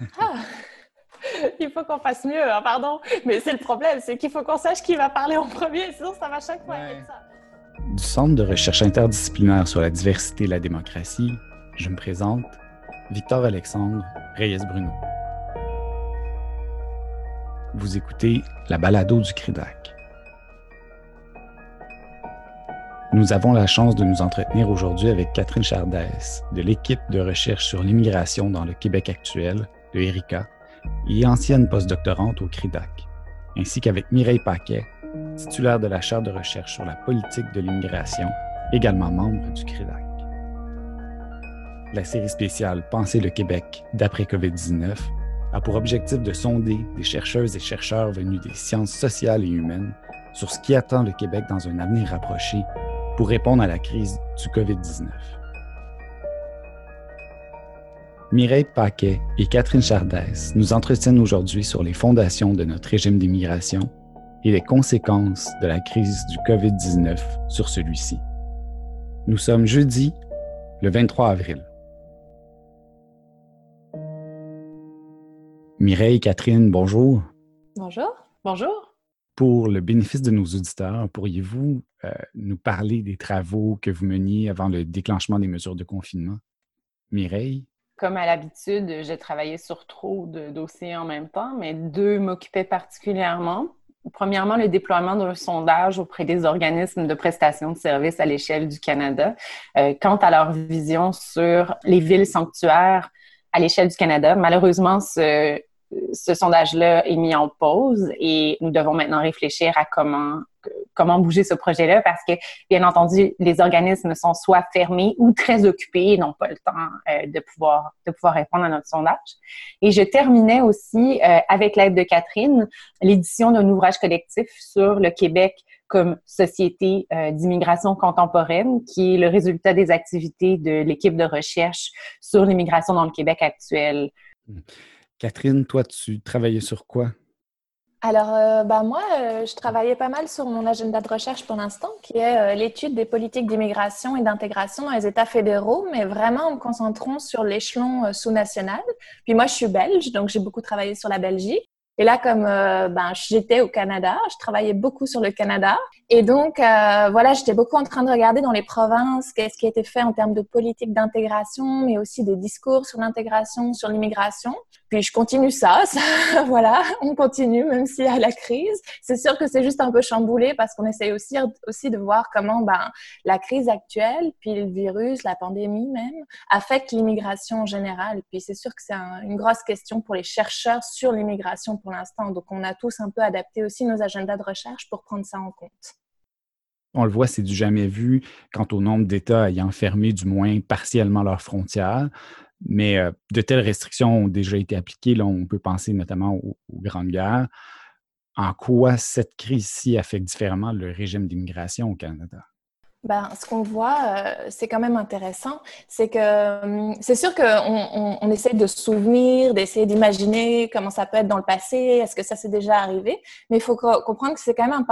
Ah! Il faut qu'on fasse mieux, hein, pardon. Mais c'est le problème, c'est qu'il faut qu'on sache qui va parler en premier, sinon ça va chaque fois être ça. Du Centre de recherche interdisciplinaire sur la diversité et la démocratie, je me présente Victor Alexandre Reyes Bruno. Vous écoutez la balado du CRIDAC. Nous avons la chance de nous entretenir aujourd'hui avec Catherine Chardès de l'équipe de recherche sur l'immigration dans le Québec actuel, le ERICA, et ancienne postdoctorante au CRIDAC, ainsi qu'avec Mireille Paquet, titulaire de la chaire de recherche sur la politique de l'immigration, également membre du CRIDAC. La série spéciale Penser le Québec d'après COVID-19 a pour objectif de sonder des chercheuses et chercheurs venus des sciences sociales et humaines sur ce qui attend le Québec dans un avenir rapproché pour répondre à la crise du COVID-19. Mireille Paquet et Catherine Chardès nous entretiennent aujourd'hui sur les fondations de notre régime d'immigration et les conséquences de la crise du COVID-19 sur celui-ci. Nous sommes jeudi, le 23 avril. Mireille, Catherine, bonjour. Bonjour. Bonjour. Pour le bénéfice de nos auditeurs, pourriez-vous euh, nous parler des travaux que vous meniez avant le déclenchement des mesures de confinement? Mireille? Comme à l'habitude, j'ai travaillé sur trop de dossiers en même temps, mais deux m'occupaient particulièrement. Premièrement, le déploiement d'un sondage auprès des organismes de prestation de services à l'échelle du Canada euh, quant à leur vision sur les villes sanctuaires à l'échelle du Canada. Malheureusement, ce, ce sondage-là est mis en pause et nous devons maintenant réfléchir à comment comment bouger ce projet-là parce que, bien entendu, les organismes sont soit fermés ou très occupés et n'ont pas le temps euh, de, pouvoir, de pouvoir répondre à notre sondage. Et je terminais aussi, euh, avec l'aide de Catherine, l'édition d'un ouvrage collectif sur le Québec comme société euh, d'immigration contemporaine, qui est le résultat des activités de l'équipe de recherche sur l'immigration dans le Québec actuel. Catherine, toi, tu travaillais sur quoi? Alors, euh, bah, moi, euh, je travaillais pas mal sur mon agenda de recherche pour l'instant, qui est euh, l'étude des politiques d'immigration et d'intégration dans les États fédéraux, mais vraiment en me concentrant sur l'échelon sous-national. Puis moi, je suis belge, donc j'ai beaucoup travaillé sur la Belgique. Et là, comme ben, j'étais au Canada, je travaillais beaucoup sur le Canada. Et donc, voilà, j'étais beaucoup en train de regarder dans les provinces qu'est-ce qui a été fait en termes de politique d'intégration, mais aussi des discours sur l'intégration, sur l'immigration. Puis je continue ça, ça voilà, on continue même s'il y a la crise. C'est sûr que c'est juste un peu chamboulé parce qu'on essaye aussi, aussi de voir comment ben, la crise actuelle, puis le virus, la pandémie même, affecte l'immigration en général. Puis c'est sûr que c'est une grosse question pour les chercheurs sur l'immigration pour l'instant. Donc, on a tous un peu adapté aussi nos agendas de recherche pour prendre ça en compte. On le voit, c'est du jamais vu quant au nombre d'États ayant fermé du moins partiellement leurs frontières. Mais euh, de telles restrictions ont déjà été appliquées. Là, on peut penser notamment aux, aux grandes guerres. En quoi cette crise-ci affecte différemment le régime d'immigration au Canada? Ben, ce qu'on voit, euh, c'est quand même intéressant, c'est que hum, c'est sûr qu'on on, essaie de se souvenir, d'essayer d'imaginer comment ça peut être dans le passé, est-ce que ça s'est déjà arrivé, mais il faut comprendre que c'est quand même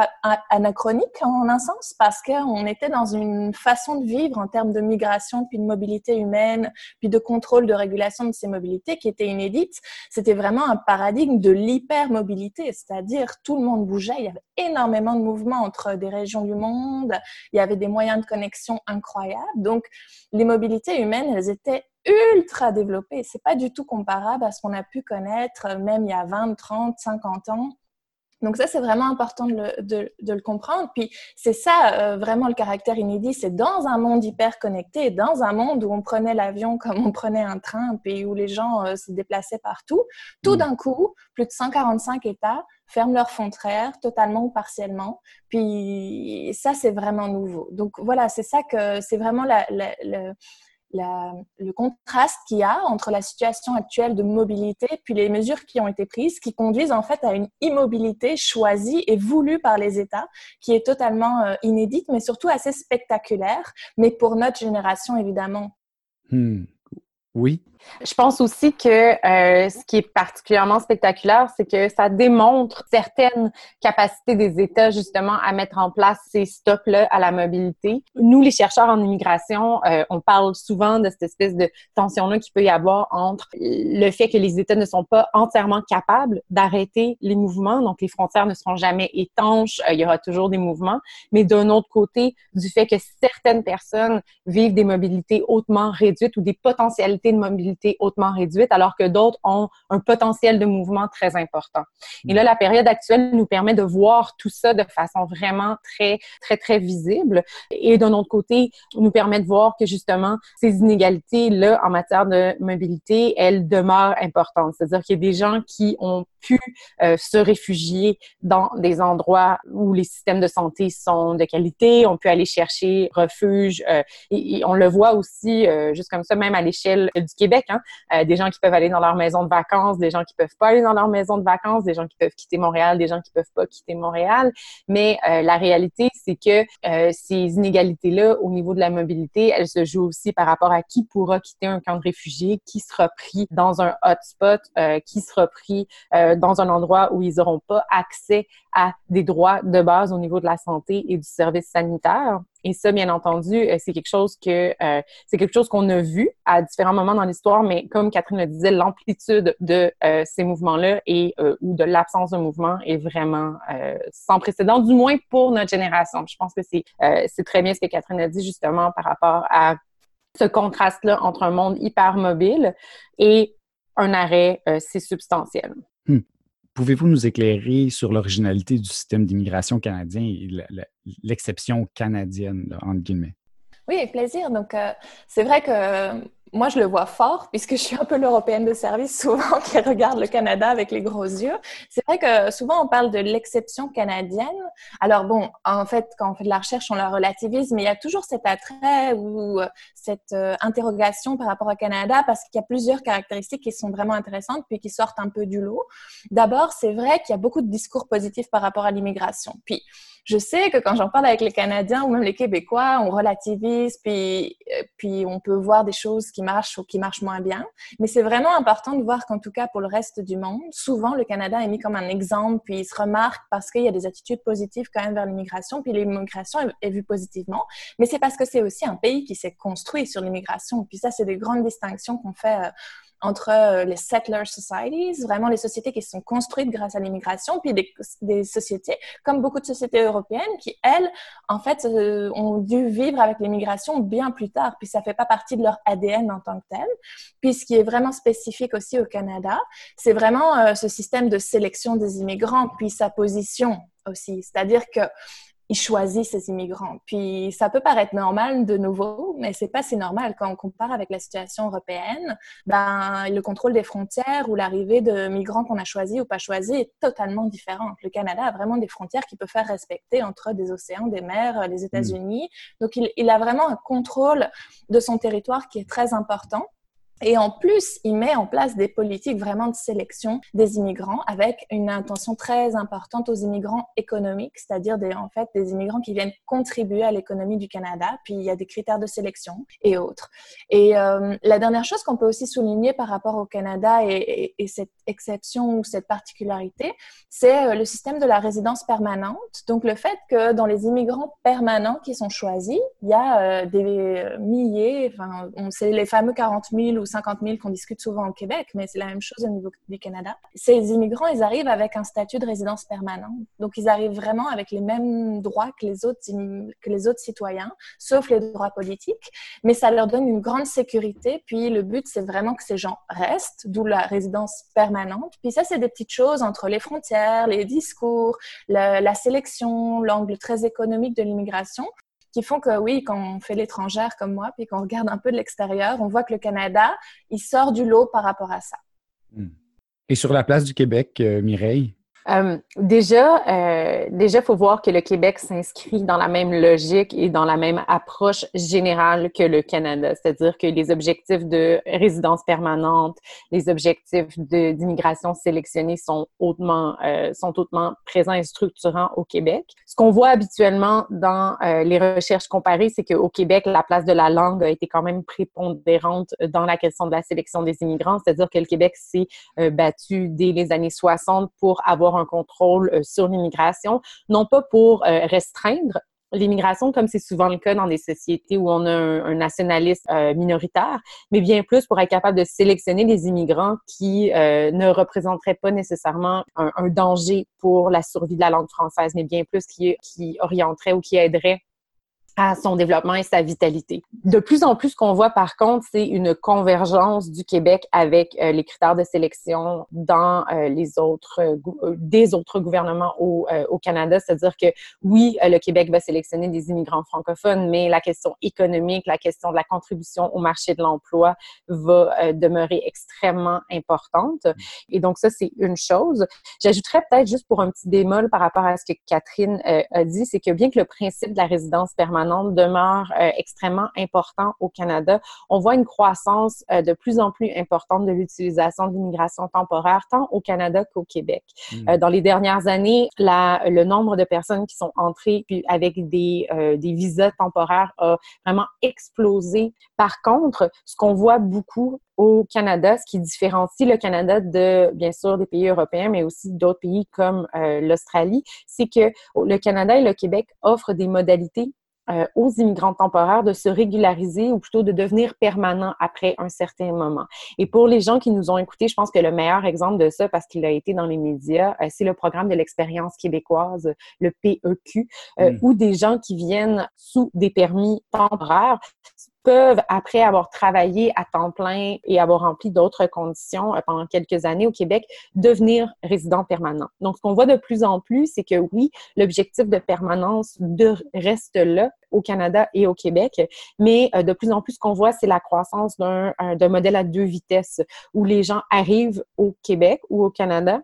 anachronique en un sens parce qu'on était dans une façon de vivre en termes de migration, puis de mobilité humaine, puis de contrôle de régulation de ces mobilités qui était inédite. C'était vraiment un paradigme de l'hypermobilité, c'est-à-dire tout le monde bougeait, il y avait énormément de mouvements entre des régions du monde, il y avait des moyens de connexion incroyables. Donc, les mobilités humaines, elles étaient ultra développées. C'est pas du tout comparable à ce qu'on a pu connaître même il y a 20, 30, 50 ans. Donc ça, c'est vraiment important de le, de, le, comprendre. Puis c'est ça euh, vraiment le caractère inédit. C'est dans un monde hyper connecté, dans un monde où on prenait l'avion comme on prenait un train, puis où les gens euh, se déplaçaient partout. Tout mmh. d'un coup, plus de 145 États ferment leurs frontières totalement ou partiellement. Puis ça, c'est vraiment nouveau. Donc voilà, c'est ça que c'est vraiment la, le contraste qu'il y a entre la situation actuelle de mobilité puis les mesures qui ont été prises, qui conduisent en fait à une immobilité choisie et voulue par les États, qui est totalement euh, inédite, mais surtout assez spectaculaire, mais pour notre génération évidemment. Hmm. Oui. Je pense aussi que euh, ce qui est particulièrement spectaculaire, c'est que ça démontre certaines capacités des États justement à mettre en place ces stops-là à la mobilité. Nous, les chercheurs en immigration, euh, on parle souvent de cette espèce de tension-là qu'il peut y avoir entre le fait que les États ne sont pas entièrement capables d'arrêter les mouvements, donc les frontières ne seront jamais étanches, euh, il y aura toujours des mouvements, mais d'un autre côté, du fait que certaines personnes vivent des mobilités hautement réduites ou des potentialités de mobilité hautement réduites, alors que d'autres ont un potentiel de mouvement très important. Et là, la période actuelle nous permet de voir tout ça de façon vraiment très, très, très visible. Et d'un autre côté, nous permet de voir que justement, ces inégalités-là en matière de mobilité, elles demeurent importantes. C'est-à-dire qu'il y a des gens qui ont pu euh, se réfugier dans des endroits où les systèmes de santé sont de qualité, on peut aller chercher refuge. Euh, et, on le voit aussi, euh, juste comme ça, même à l'échelle du Québec, hein, des gens qui peuvent aller dans leur maison de vacances, des gens qui peuvent pas aller dans leur maison de vacances, des gens qui peuvent quitter Montréal, des gens qui peuvent pas quitter Montréal. Mais la réalité, c'est que ces inégalités-là, au niveau de la mobilité, elles se jouent aussi par rapport à qui pourra quitter un camp de réfugiés, qui sera pris dans un hotspot, qui sera pris dans un endroit où ils n'auront pas accès à des droits de base au niveau de la santé et du service sanitaire. Et ça, bien entendu, euh, c'est quelque chose que euh, c'est quelque chose qu'on a vu à différents moments dans l'histoire, mais comme Catherine le disait, l'amplitude de euh, ces mouvements-là et ou de l'absence de mouvement est vraiment sans précédent, du moins pour notre génération. Je pense que c'est c'est très bien ce que Catherine a dit justement par rapport à ce contraste-là entre un monde hyper mobile et un arrêt, c'est substantiel. Hmm. Pouvez-vous nous éclairer sur l'originalité du système d'immigration canadien et l'exception canadienne, entre guillemets? Oui, avec plaisir. Donc, euh, c'est vrai que moi, je le vois fort puisque je suis un peu l'européenne de service souvent qui regarde le Canada avec les gros yeux. C'est vrai que souvent on parle de l'exception canadienne. Alors bon, en fait, quand on fait de la recherche, on la relativise, mais il y a toujours cet attrait ou euh, cette euh, interrogation par rapport au Canada parce qu'il y a plusieurs caractéristiques qui sont vraiment intéressantes puis qui sortent un peu du lot. D'abord, c'est vrai qu'il y a beaucoup de discours positifs par rapport à l'immigration. Puis, je sais que quand j'en parle avec les Canadiens ou même les Québécois, on relativise, puis, euh, puis on peut voir des choses qui marchent ou qui marchent moins bien. Mais c'est vraiment important de voir qu'en tout cas pour le reste du monde, souvent le Canada est mis comme un exemple, puis il se remarque parce qu'il y a des attitudes positives quand même vers l'immigration, puis l'immigration est, vue positivement. Mais c'est parce que c'est aussi un pays qui s'est construit sur l'immigration. Puis ça, c'est des grandes distinctions qu'on fait euh, entre euh, les settler societies, vraiment les sociétés qui sont construites grâce à l'immigration, puis des, sociétés comme beaucoup de sociétés européennes qui, elles, en fait, euh, ont dû vivre avec l'immigration bien plus tard, puis ça fait pas partie de leur ADN en tant que tel. Puis ce qui est vraiment spécifique aussi au Canada, c'est vraiment euh, ce système de sélection des immigrants, puis sa position aussi. C'est-à-dire que il choisit ses immigrants. Puis ça peut paraître normal de nouveau, mais c'est pas si normal quand on compare avec la situation européenne. Ben le contrôle des frontières ou l'arrivée de migrants qu'on a choisis ou pas choisis est totalement différente. Le Canada a vraiment des frontières qu'il peut faire respecter entre des océans, des mers, les États-Unis. Donc il, il a vraiment un contrôle de son territoire qui est très important. Et en plus, il met en place des politiques vraiment de sélection des immigrants avec une intention très importante aux immigrants économiques, c'est-à-dire des, en fait des immigrants qui viennent contribuer à l'économie du Canada. Puis il y a des critères de sélection et autres. Et euh, la dernière chose qu'on peut aussi souligner par rapport au Canada et, cette exception ou cette particularité, c'est euh, le système de la résidence permanente. Donc le fait que dans les immigrants permanents qui sont choisis, il y a euh, des milliers, enfin, c'est les fameux 40 000 ou 50 000 qu'on discute souvent au Québec, mais c'est la même chose au niveau du Canada. Ces immigrants, ils arrivent avec un statut de résidence permanente. Donc, ils arrivent vraiment avec les mêmes droits que les autres, que les autres citoyens, sauf les droits politiques. Mais ça leur donne une grande sécurité. Puis, le but, c'est vraiment que ces gens restent, d'où la résidence permanente. Puis ça, c'est des petites choses entre les frontières, les discours, la sélection, l'angle très économique de l'immigration qui font que oui, quand on fait l'étrangère comme moi, puis qu'on regarde un peu de l'extérieur, on voit que le Canada, il sort du lot par rapport à ça. Hmm. Et sur la place du Québec, euh, Mireille? Euh, déjà, euh, déjà, faut voir que le Québec s'inscrit dans la même logique et dans la même approche générale que le Canada, c'est-à-dire que les objectifs de résidence permanente, les objectifs d'immigration sélectionnée sont hautement, euh, sont hautement présents et structurants au Québec. Ce qu'on voit habituellement dans euh, les recherches comparées, c'est qu'au Québec, la place de la langue a été quand même prépondérante dans la question de la sélection des immigrants, c'est-à-dire que le Québec s'est euh, battu dès les années 60 pour avoir un contrôle euh, sur l'immigration, non pas pour euh, restreindre l'immigration, comme c'est souvent le cas dans des sociétés où on a un, nationalisme euh, minoritaire, mais bien plus pour être capable de sélectionner des immigrants qui ne représenteraient pas nécessairement un, un, danger pour la survie de la langue française, mais bien plus qui, qui orienteraient ou qui aideraient à son développement et sa vitalité. De plus en plus, ce qu'on voit par contre, c'est une convergence du Québec avec euh, les critères de sélection dans euh, les autres euh, des autres gouvernements au, au Canada, c'est-à-dire que oui, le Québec va sélectionner des immigrants francophones, mais la question économique, la question de la contribution au marché de l'emploi va demeurer extrêmement importante. Et donc ça, c'est une chose. J'ajouterais peut-être juste pour un petit démol par rapport à ce que Catherine a dit, c'est que bien que le principe de la résidence permanente demeure euh, extrêmement important au Canada. On voit une croissance euh, de plus en plus importante de l'utilisation de l'immigration temporaire, tant au Canada qu'au Québec. Hmm. Euh, dans les dernières années, la, le nombre de personnes qui sont entrées puis avec des, des visas temporaires a vraiment explosé. Par contre, ce qu'on voit beaucoup au Canada, ce qui différencie le Canada de, bien sûr, des pays européens, mais aussi d'autres pays comme l'Australie, c'est que le Canada et le Québec offrent des modalités euh, aux immigrants temporaires de se régulariser ou plutôt de devenir permanents après un certain moment. Et pour les gens qui nous ont écoutés, je pense que le meilleur exemple de ça, parce qu'il a été dans les médias, euh, c'est le programme de l'expérience québécoise, le PEQ, euh, mm. où des gens qui viennent sous des permis temporaires peuvent, après avoir travaillé à temps plein et avoir rempli d'autres conditions euh, pendant quelques années au Québec, devenir résident permanent. Donc, ce qu'on voit de plus en plus, c'est que oui, l'objectif de permanence reste là au Canada et au Québec, mais euh, de plus en plus, ce qu'on voit, c'est la croissance d'un modèle à deux vitesses où les gens arrivent au Québec ou au Canada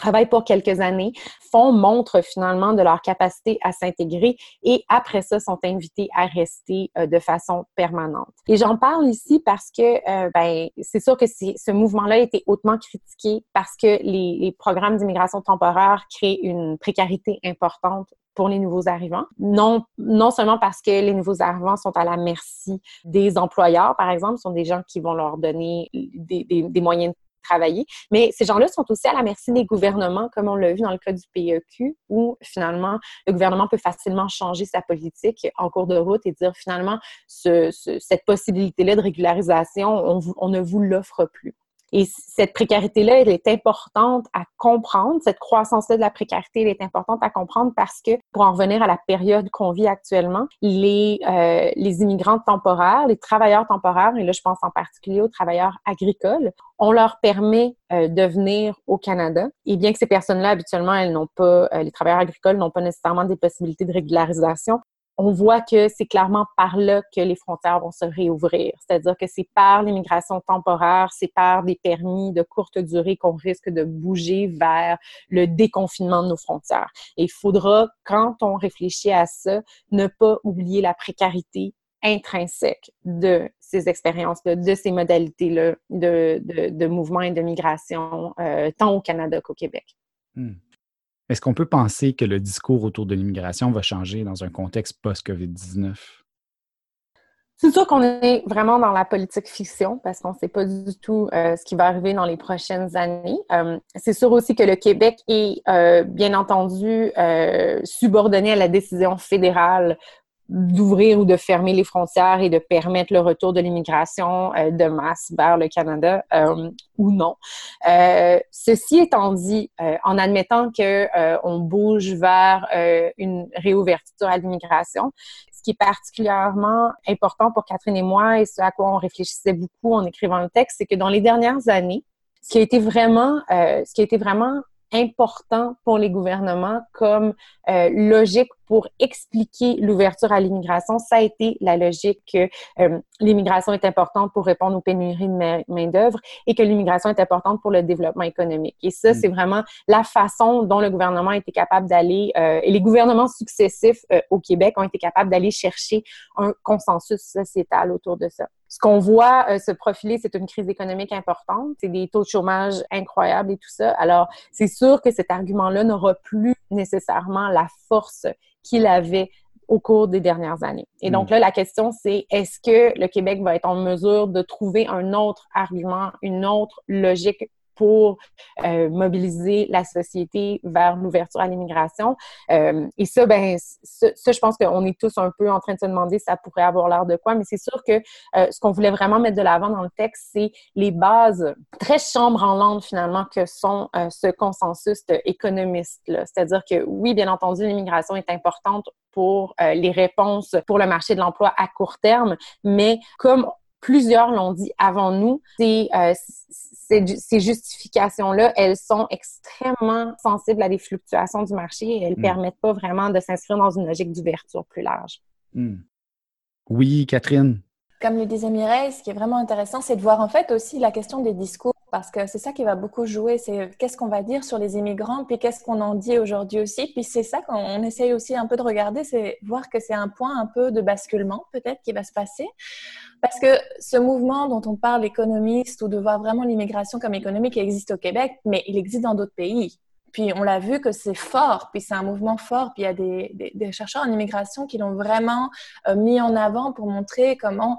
travaillent pour quelques années, font montre finalement de leur capacité à s'intégrer et après ça sont invités à rester euh, de façon permanente. Et j'en parle ici parce que euh, ben c'est sûr que ce mouvement-là a été hautement critiqué parce que les, programmes d'immigration temporaire créent une précarité importante pour les nouveaux arrivants. Non, non seulement parce que les nouveaux arrivants sont à la merci des employeurs, par exemple, sont des gens qui vont leur donner des, des, des moyens de travailler. Mais ces gens-là sont aussi à la merci des gouvernements, comme on l'a vu dans le cas du PEQ, où finalement, le gouvernement peut facilement changer sa politique en cours de route et dire finalement, ce, cette possibilité-là de régularisation, on, on ne vous l'offre plus. Et cette précarité-là, elle est importante à comprendre. Cette croissance-là de la précarité, elle est importante à comprendre parce que, pour en revenir à la période qu'on vit actuellement, les, euh, les immigrants temporaires, les travailleurs temporaires, et là, je pense en particulier aux travailleurs agricoles, on leur permet euh, de venir au Canada. Et bien que ces personnes-là, habituellement, elles n'ont pas, euh, les travailleurs agricoles n'ont pas nécessairement des possibilités de régularisation, on voit que c'est clairement par là que les frontières vont se réouvrir. C'est-à-dire que c'est par l'immigration temporaire, c'est par des permis de courte durée qu'on risque de bouger vers le déconfinement de nos frontières. Et il faudra, quand on réfléchit à ça, ne pas oublier la précarité intrinsèque de ces expériences-là, de ces modalités-là de, mouvement et de migration, euh, tant au Canada qu'au Québec. Hmm. Est-ce qu'on peut penser que le discours autour de l'immigration va changer dans un contexte post-COVID-19? C'est sûr qu'on est vraiment dans la politique fiction parce qu'on ne sait pas du tout euh, ce qui va arriver dans les prochaines années. Euh, c'est sûr aussi que le Québec est, euh, bien entendu, subordonné à la décision fédérale d'ouvrir ou de fermer les frontières et de permettre le retour de l'immigration euh, de masse vers le Canada euh, ou non. Euh, ceci étant dit, en admettant que on bouge vers une réouverture à l'immigration, ce qui est particulièrement important pour Catherine et moi et ce à quoi on réfléchissait beaucoup en écrivant le texte, c'est que dans les dernières années, ce qui a été vraiment, ce qui a été vraiment important pour les gouvernements comme euh, logique pour expliquer l'ouverture à l'immigration, ça a été la logique que euh, l'immigration est importante pour répondre aux pénuries de main-d'œuvre et que l'immigration est importante pour le développement économique. Et ça, mm. c'est vraiment la façon dont le gouvernement a été capable d'aller, euh, et les gouvernements successifs euh, au Québec ont été capables d'aller chercher un consensus sociétal autour de ça. Ce qu'on voit se profiler, c'est une crise économique importante, c'est des taux de chômage incroyables et tout ça. Alors, c'est sûr que cet argument-là n'aura plus nécessairement la force qu'il avait au cours des dernières années. Et donc hmm. là, la question, c'est est-ce que le Québec va être en mesure de trouver un autre argument, une autre logique pour euh, mobiliser la société vers l'ouverture à l'immigration. Euh, et ça, ben, ça, je pense qu'on est tous un peu en train de se demander si ça pourrait avoir l'air de quoi, mais c'est sûr que euh, ce qu'on voulait vraiment mettre de l'avant dans le texte, c'est les bases très chambranlantes finalement que sont ce consensus économiste-là. C'est-à-dire que oui, bien entendu, l'immigration est importante pour les réponses pour le marché de l'emploi à court terme, mais comme plusieurs l'ont dit avant nous, c'est ces, justifications-là, elles sont extrêmement sensibles à des fluctuations du marché et elles ne mm. permettent pas vraiment de s'inscrire dans une logique d'ouverture plus large. Mm. Oui, Catherine. Comme le disait Mireille, ce qui est vraiment intéressant, c'est de voir en fait aussi la question des discours, parce que c'est ça qui va beaucoup jouer, c'est qu'est-ce qu'on va dire sur les immigrants, puis qu'est-ce qu'on en dit aujourd'hui aussi. Puis c'est ça qu'on essaye aussi un peu de regarder, c'est voir que c'est un point un peu de basculement peut-être qui va se passer. Parce que ce mouvement dont on parle économiste ou de voir vraiment l'immigration comme économique existe au Québec, mais il existe dans d'autres pays. Puis on l'a vu que c'est fort, puis c'est un mouvement fort. Puis il y a des, des, chercheurs en immigration qui l'ont vraiment euh, mis en avant pour montrer comment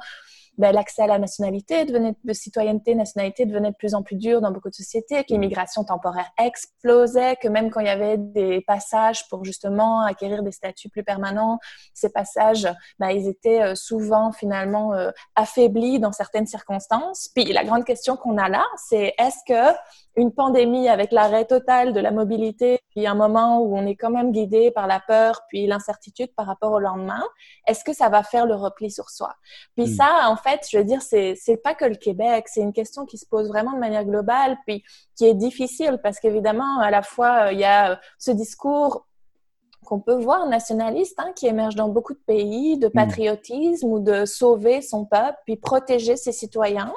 ben, l'accès à la nationalité, devenait, de citoyenneté, nationalité devenait de plus en plus dur dans beaucoup de sociétés, que l'immigration temporaire explosait, que même quand il y avait des passages pour justement acquérir des statuts plus permanents, ces passages, ben, ils étaient euh, souvent finalement euh, affaiblis dans certaines circonstances. Puis la grande question qu'on a là, c'est est-ce que une pandémie avec l'arrêt total de la mobilité, puis un moment où on est quand même guidé par la peur, puis l'incertitude par rapport au lendemain, est-ce que ça va faire le repli sur soi? Puis hmm. ça, en fait, je veux dire, c'est pas que le Québec, c'est une question qui se pose vraiment de manière globale, puis qui est difficile parce qu'évidemment, à la fois euh, il y a ce discours qu'on peut voir nationaliste hein, qui émerge dans beaucoup de pays, de hmm. patriotisme ou de sauver son peuple, puis protéger ses citoyens.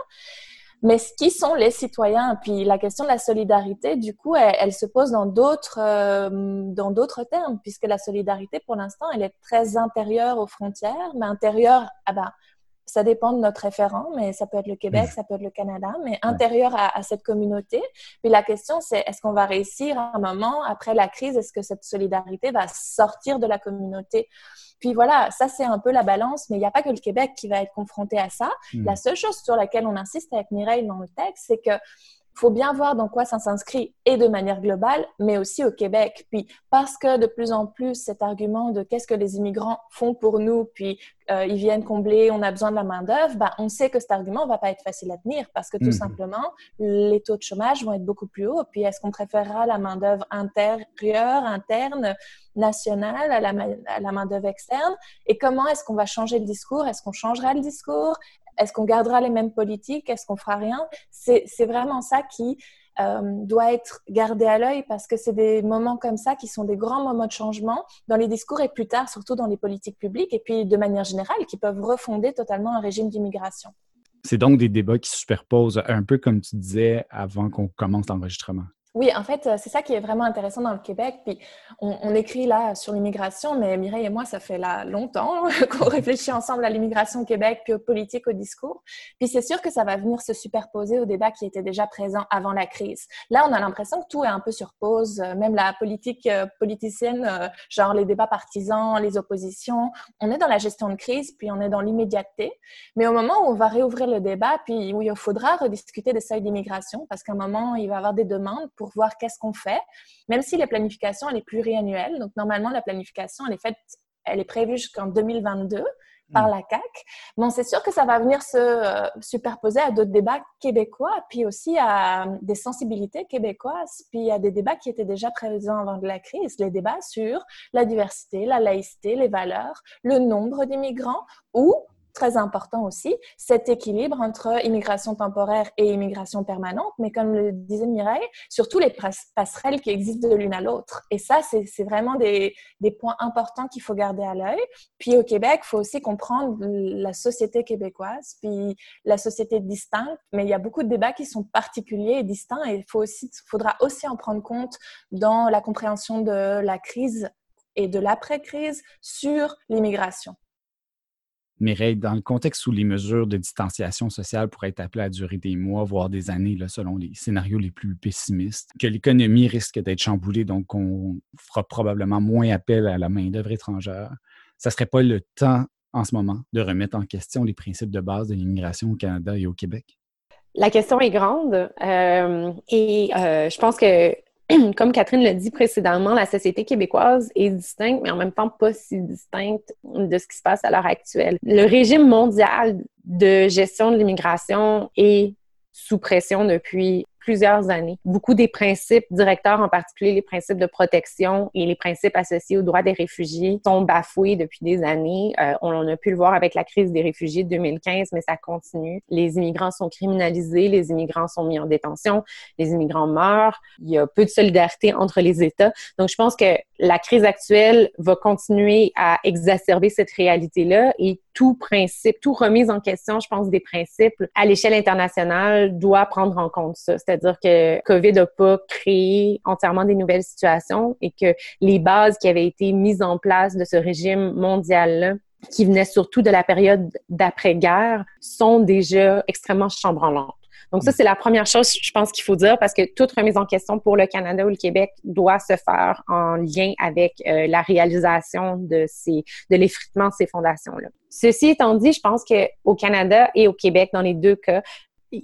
Mais qui sont les citoyens Puis la question de la solidarité, du coup, elle, se pose dans d'autres euh, dans d'autres termes, puisque la solidarité, pour l'instant, elle est très intérieure aux frontières, mais intérieure, ah ben, ça dépend de notre référent, mais ça peut être le Québec, ça peut être le Canada, mais intérieur à, cette communauté. Puis la question, c'est est-ce qu'on va réussir à un moment, après la crise, est-ce que cette solidarité va sortir de la communauté? Puis voilà, ça c'est un peu la balance, mais il n'y a pas que le Québec qui va être confronté à ça. Hmm. La seule chose sur laquelle on insiste avec Mireille dans le texte, c'est que faut bien voir dans quoi ça s'inscrit et de manière globale, mais aussi au Québec. Puis parce que de plus en plus cet argument de qu'est-ce que les immigrants font pour nous, puis euh, ils viennent combler, on a besoin de la main d'œuvre, ben, on sait que cet argument va pas être facile à tenir parce que tout mhm. simplement les taux de chômage vont être beaucoup plus hauts. Puis est-ce qu'on préférera la main d'œuvre intérieure, interne, nationale à la, à la main d'œuvre externe? Et comment est-ce qu'on va changer le discours? Est-ce qu'on changera le discours? Est-ce qu'on gardera les mêmes politiques? Est-ce qu'on fera rien? C'est vraiment ça qui euh, doit être gardé à l'œil parce que c'est des moments comme ça qui sont des grands moments de changement dans les discours et plus tard, surtout dans les politiques publiques et puis de manière générale, qui peuvent refonder totalement un régime d'immigration. C'est donc des débats qui se superposent un peu comme tu disais avant qu'on commence l'enregistrement. Oui, en fait, c'est ça qui est vraiment intéressant dans le Québec. Puis on, écrit là sur l'immigration, mais Mireille et moi, ça fait là longtemps qu'on réfléchit ensemble à l'immigration au Québec, puis aux politiques, au discours. Puis c'est sûr que ça va venir se superposer aux débats qui étaient déjà présents avant la crise. Là, on a l'impression que tout est un peu sur pause, euh, même la politique euh, politicienne, euh, genre les débats partisans, les oppositions. On est dans la gestion de crise, puis on est dans l'immédiateté. Mais au moment où on va réouvrir le débat, puis où il faudra rediscuter des seuils d'immigration, parce qu'à un moment, il va y avoir des demandes pour pour voir qu'est-ce qu'on fait, même si la planification, elle est pluriannuelle. Donc, normalement, la planification, elle est faite, elle est prévue jusqu'en 2022 par hmm. la CAC. Bon, c'est sûr que ça va venir se euh, superposer à d'autres débats québécois, puis aussi à euh, des sensibilités québécoises, puis à des débats qui étaient déjà présents avant la crise, les débats sur la diversité, la laïcité, les valeurs, le nombre d'immigrants ou très important aussi, cet équilibre entre immigration temporaire et immigration permanente, mais comme le disait Mireille, surtout les passerelles qui existent de l'une à l'autre. Et ça, c'est vraiment des, points importants qu'il faut garder à l'œil. Puis au Québec, il faut aussi comprendre la société québécoise, puis la société distincte, mais il y a beaucoup de débats qui sont particuliers et distincts et il aussi, faudra aussi en prendre compte dans la compréhension de la crise et de l'après-crise sur l'immigration. Mireille, dans le contexte où les mesures de distanciation sociale pourraient être appelées à durer des mois, voire des années, selon les scénarios les plus pessimistes, que l'économie risque d'être chamboulée, donc on fera probablement moins appel à la main-d'œuvre étrangère, ça ne serait pas le temps en ce moment de remettre en question les principes de base de l'immigration au Canada et au Québec? La question est grande euh, et euh, je pense que comme Catherine l'a dit précédemment, la société québécoise est distincte, mais en même temps pas si distincte de ce qui se passe à l'heure actuelle. Le régime mondial de gestion de l'immigration est sous pression depuis plusieurs années. Beaucoup des principes directeurs, en particulier les principes de protection et les principes associés aux droits des réfugiés, sont bafoués depuis des années. Euh, on, a pu le voir avec la crise des réfugiés de 2015, mais ça continue. Les immigrants sont criminalisés, les immigrants sont mis en détention, les immigrants meurent. Il y a peu de solidarité entre les États. Donc, je pense que la crise actuelle va continuer à exacerber cette réalité-là et tout principe, tout remise en question, je pense, des principes à l'échelle internationale doit prendre en compte ça. C'est-à-dire que COVID n'a pas créé entièrement des nouvelles situations et que les bases qui avaient été mises en place de ce régime mondial-là qui venait surtout de la période d'après-guerre, sont déjà extrêmement chambranlantes. Donc ça, c'est la première chose, je pense qu'il faut dire, parce que toute remise en question pour le Canada ou le Québec doit se faire en lien avec euh, la réalisation de ces, de l'effritement de ces fondations-là. Ceci étant dit, je pense qu'au Canada et au Québec, dans les deux cas,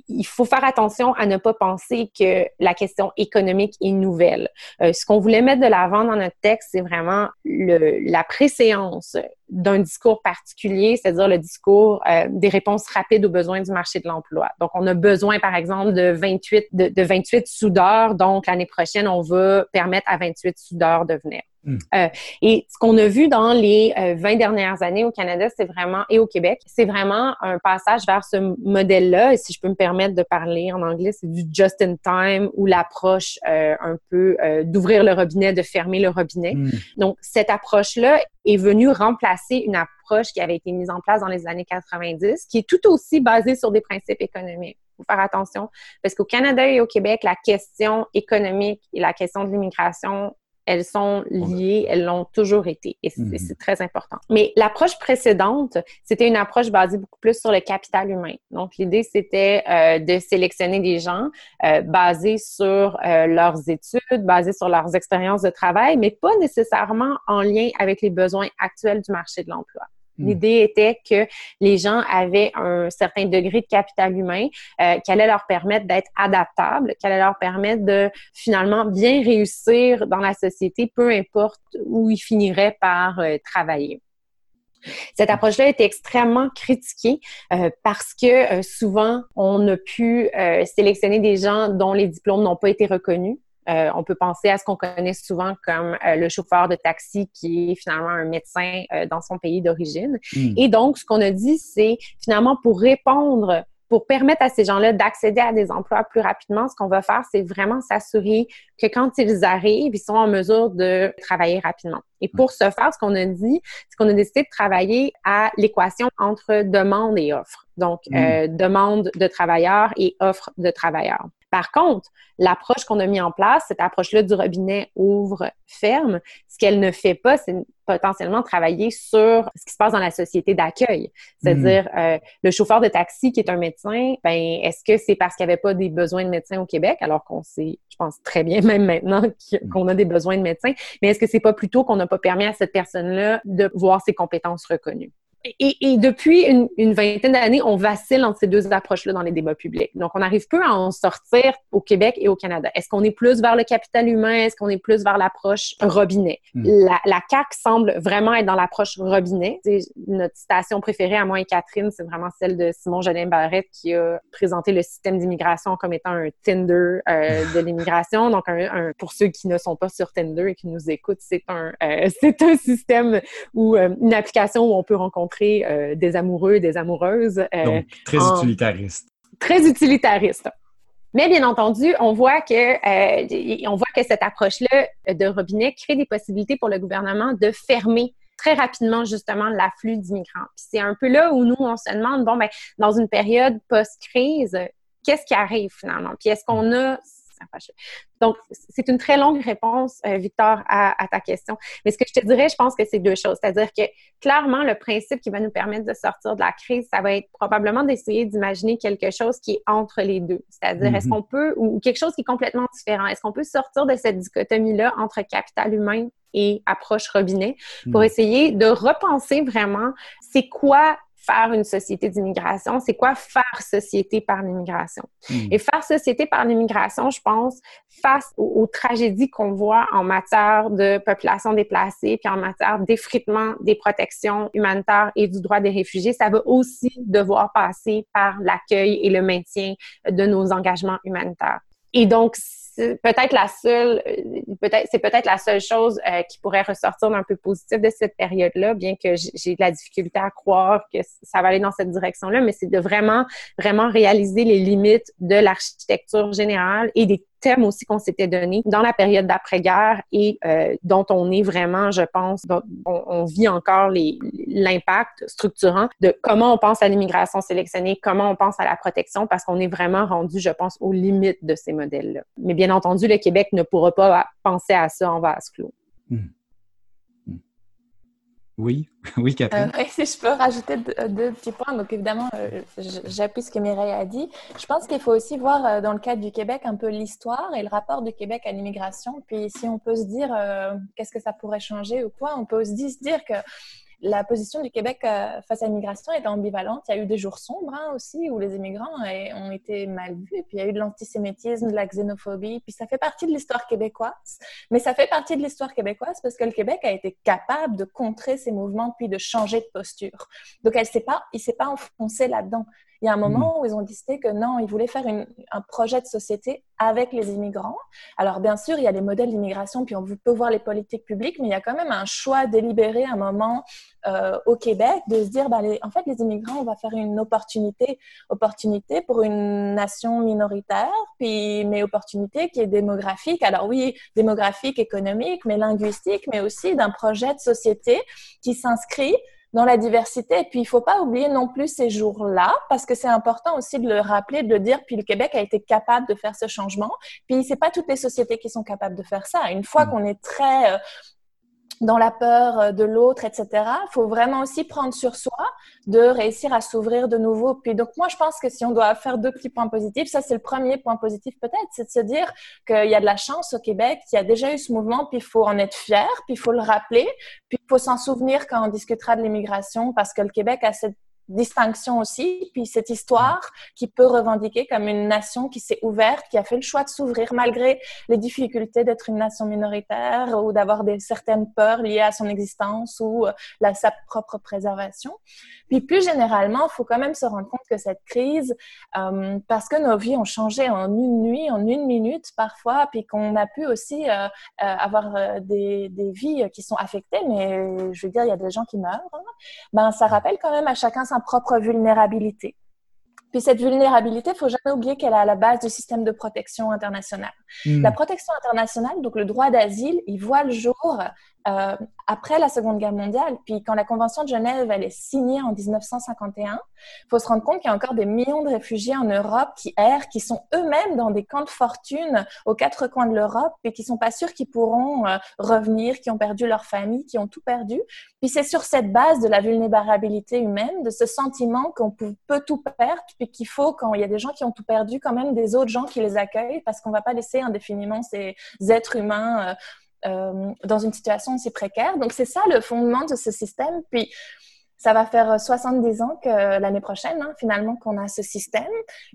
il faut faire attention à ne pas penser que la question économique est nouvelle. Euh, ce qu'on voulait mettre de l'avant dans notre texte, c'est vraiment le, la préséance d'un discours particulier, c'est-à-dire le discours euh, des réponses rapides aux besoins du marché de l'emploi. Donc, on a besoin, par exemple, de 28, de, de 28 soudeurs. Donc, l'année prochaine, on va permettre à 28 soudeurs de venir. Hmm. Euh, et ce qu'on a vu dans les 20 euh, dernières années au Canada, c'est vraiment, et au Québec, c'est vraiment un passage vers ce modèle-là. Et si je peux me permettre de parler en anglais, c'est du just in time ou l'approche euh, un peu d'ouvrir le robinet, de fermer le robinet. Hmm. Donc, cette approche-là est venue remplacer une approche qui avait été mise en place dans les années 90, qui est tout aussi basée sur des principes économiques faut faire attention parce qu'au Canada et au Québec, la question économique et la question de l'immigration elles sont liées, elles l'ont toujours été et mhm. c'est très important. Mais l'approche précédente, c'était une approche basée beaucoup plus sur le capital humain. Donc l'idée c'était euh, de sélectionner des gens euh, basés sur euh, leurs études, basés sur leurs expériences de travail, mais pas nécessairement en lien avec les besoins actuels du marché de l'emploi. Hmm. L'idée était que les gens avaient un certain degré de capital humain euh, qui allait leur permettre d'être adaptables, qui allait leur permettre de finalement bien réussir dans la société, peu importe où ils finiraient par euh, travailler. Cette approche-là été extrêmement critiquée euh, parce que souvent, on a pu sélectionner des gens dont les diplômes n'ont pas été reconnus. Euh, on peut penser à ce qu'on connaît souvent comme euh, le chauffeur de taxi qui est finalement un médecin euh, dans son pays d'origine. Hmm. Et donc, ce qu'on a dit, c'est finalement pour répondre pour permettre à ces gens-là d'accéder à des emplois plus rapidement, ce qu'on va faire, c'est vraiment s'assurer que quand ils arrivent, ils sont en mesure de travailler rapidement. Et pour ce faire, ce qu'on a dit, c'est qu'on a décidé de travailler à l'équation entre demande et offre. Donc, hmm. demande de travailleurs et offre de travailleurs. Par contre, l'approche qu'on a mis en place, cette approche-là du robinet ouvre-ferme, ce qu'elle ne fait pas, c'est potentiellement travailler sur ce qui se passe dans la société d'accueil. C'est-à-dire, hmm. euh, le chauffeur de taxi qui est un médecin, ben, est-ce que c'est parce qu'il n'y avait pas des besoins de médecins au Québec, alors qu'on sait, je pense très bien même maintenant qu'on a des besoins de médecins, mais est-ce que c'est pas plutôt qu'on n'a pas permis à cette personne-là de voir ses compétences reconnues? Et, depuis une, vingtaine d'années, on vacille entre ces deux approches-là dans les débats publics. Donc, on arrive peu à en sortir au Québec et au Canada. Est-ce qu'on est plus vers le capital humain? Est-ce qu'on est plus vers l'approche robinet? Hmm. La, la CAQ semble vraiment être dans l'approche robinet. notre citation préférée à moi et Catherine, c'est vraiment celle de Simon Jolin Barrette qui a présenté le système d'immigration comme étant un Tinder euh, de l'immigration. Donc, un, pour ceux qui ne sont pas sur Tinder et qui nous écoutent, c'est un, euh, c'est un système ou euh, une application où on peut rencontrer rencontrer des amoureux, des amoureuses. Donc, très utilitariste. Très utilitariste. Mais bien entendu, on voit que on voit que cette approche-là de robinet crée des possibilités pour le gouvernement de fermer très rapidement justement l'afflux d'immigrants. c'est un peu là où nous on se demande bon ben dans une période post-crise, qu'est-ce qui arrive finalement? Puis est-ce qu'on a donc, c'est une très longue réponse, euh, Victor, à, ta question. Mais ce que je te dirais, je pense que c'est deux choses. C'est-à-dire que clairement, le principe qui va nous permettre de sortir de la crise, ça va être probablement d'essayer d'imaginer quelque chose qui est entre les deux. C'est-à-dire, est-ce mm-hmm. qu'on peut, ou quelque chose qui est complètement différent, est-ce qu'on peut sortir de cette dichotomie-là entre capital humain et approche robinet pour mm. essayer de repenser vraiment c'est quoi faire une société d'immigration, c'est quoi faire société par l'immigration? Hmm. Et faire société par l'immigration, je pense, face aux, tragédies qu'on voit en matière de population déplacée, puis en matière d'effritement des protections humanitaires et du droit des réfugiés, ça va aussi devoir passer par l'accueil et le maintien de nos engagements humanitaires. Et donc, peut-être la seule, euh, peut-être, c'est peut-être la seule chose euh, qui pourrait ressortir d'un peu positif de cette période-là, bien que j'ai de la difficulté à croire que ça va aller dans cette direction-là, mais c'est de vraiment, vraiment réaliser les limites de l'architecture générale et des thème aussi qu'on s'était donné dans la période d'après-guerre et euh, dont on est vraiment, je pense, dont on, vit encore l'impact structurant de comment on pense à l'immigration sélectionnée, comment on pense à la protection, parce qu'on est vraiment rendu, je pense, aux limites de ces modèles-là. Mais bien entendu, le Québec ne pourra pas penser à ça en vase clos. Hmm. Oui, oui, Catherine. Euh, si je peux rajouter deux, petits points. Donc, évidemment, euh, j'appuie ce que Mireille a dit. Je pense qu'il faut aussi voir, euh, dans le cadre du Québec, un peu l'histoire et le rapport du Québec à l'immigration. Puis, si on peut se dire qu'est-ce que ça pourrait changer ou quoi, on peut aussi se dire que la position du Québec euh, face à l'immigration est ambivalente. Il y a eu des jours sombres hein, aussi où les immigrants ont été mal vus. puis il y a eu de l'antisémitisme, de la xénophobie. Puis ça fait partie de l'histoire québécoise. Mais ça fait partie de l'histoire québécoise parce que le Québec a été capable de contrer ces mouvements puis de changer de posture. Donc elle s'est pas, il s'est pas enfoncé là-dedans. Il y a un moment mm. où ils ont décidé que non, ils voulaient faire un projet de société avec les immigrants. Alors, bien sûr, il y a les modèles d'immigration, puis on peut voir les politiques publiques, mais il y a quand même un choix délibéré à un moment euh, au Québec de se dire, bah, en fait, les immigrants, on va faire une opportunité, opportunité pour une nation minoritaire, puis, mais opportunité qui est démographique. Alors oui, démographique, économique, mais linguistique, mais aussi d'un projet de société qui s'inscrit dans la diversité. Et puis, il faut pas oublier non plus ces jours-là, parce que c'est important aussi de le rappeler, de le dire. Puis, le Québec a été capable de faire ce changement. Puis, c'est pas toutes les sociétés qui sont capables de faire ça. Une fois mm. qu'on est très euh, dans la peur euh, de l'autre, etc. Il faut vraiment aussi prendre sur soi de réussir à s'ouvrir de nouveau. Puis donc moi, je pense que si on doit faire deux petits points positifs, ça c'est le premier point positif peut-être, c'est de se dire qu'il y a de la chance au Québec, qu'il y a déjà eu ce mouvement, puis il faut en être fier, puis il faut le rappeler, puis il faut s'en souvenir quand on discutera de l'immigration, parce que le Québec a cette distinction aussi, puis cette histoire qui peut revendiquer comme une nation qui s'est ouverte, qui a fait le choix de s'ouvrir malgré les difficultés d'être une nation minoritaire ou d'avoir des certaines peurs liées à son existence ou euh, la, sa propre préservation. Puis plus généralement, il faut quand même se rendre compte que cette crise, euh, parce que nos vies ont changé en une nuit, en une minute parfois, puis qu'on a pu aussi euh, avoir des, des, vies qui sont affectées, mais je veux dire, il y a des gens qui meurent, hein. ben ça rappelle quand même à chacun sa propre vulnérabilité. Puis cette vulnérabilité, il faut jamais oublier qu'elle est à la base du système de protection internationale. Hmm. La protection internationale, donc le droit d'asile, il voit le jour euh, après la Seconde Guerre mondiale. Puis quand la Convention de Genève elle est signée en 1951, il faut se rendre compte qu'il y a encore des millions de réfugiés en Europe qui errent, qui sont eux-mêmes dans des camps de fortune aux quatre coins de l'Europe et qui sont pas sûrs qu'ils pourront euh, revenir, qui ont perdu leur famille, qui ont tout perdu. Puis c'est sur cette base de la vulnérabilité humaine, de ce sentiment qu'on peut, tout perdre, puis qu'il faut, quand il y a des gens qui ont tout perdu, quand même des autres gens qui les accueillent, parce qu'on va pas laisser indéfiniment ces êtres humains euh, dans une situation aussi précaire. Donc, c'est ça le fondement de ce système. Puis, ça va faire 70 ans que l'année prochaine, hein, finalement, qu'on a ce système.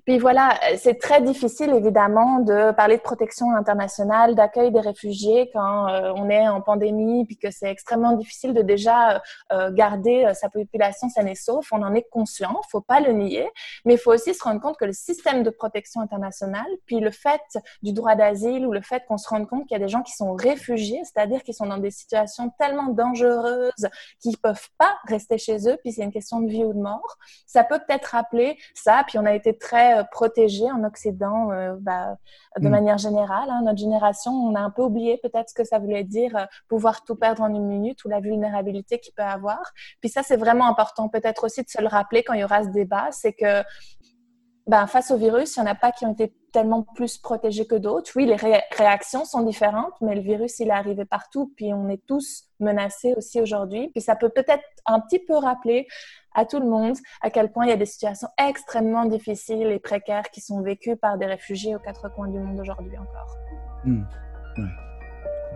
Puis voilà, c'est très difficile, évidemment, de parler de protection internationale, d'accueil des réfugiés quand euh, on est en pandémie, puis que c'est extrêmement difficile de déjà euh, garder sa population saine et sauf. On en est conscient, faut pas le nier, mais il faut aussi se rendre compte que le système de protection internationale, puis le fait du droit d'asile ou le fait qu'on se rende compte qu'il y a des gens qui sont réfugiés, c'est-à-dire qui sont dans des situations tellement dangereuses qu'ils peuvent pas rester chez chez eux, puis c'est une question de vie ou de mort. Ça peut peut-être rappeler ça, puis on a été très euh, protégés en Occident euh, bah, de mm. manière générale. Hein. Notre génération, on a un peu oublié peut-être ce que ça voulait dire euh, pouvoir tout perdre en une minute ou la vulnérabilité qu'il peut avoir. Puis ça, c'est vraiment important peut-être aussi de se le rappeler quand il y aura ce débat, c'est que ben, face au virus, il n'y en a pas qui ont été tellement plus protégés que d'autres. Oui, les réactions sont différentes, mais le virus, il est arrivé partout, puis on est tous menacés aussi aujourd'hui. Puis ça peut peut-être un petit peu rappeler à tout le monde à quel point il y a des situations extrêmement difficiles et précaires qui sont vécues par des réfugiés aux quatre coins du monde aujourd'hui encore. Hmm.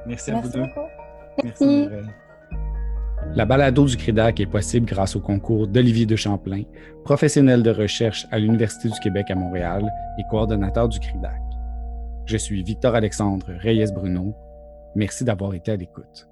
Merci à vous deux. Merci. La balado du CRIDAC est possible grâce au concours d'Olivier de Champlain, professionnel de recherche à l'Université du Québec à Montréal et coordonnateur du CRIDAC. Je suis Victor-Alexandre Reyes-Bruno. Merci d'avoir été à l'écoute.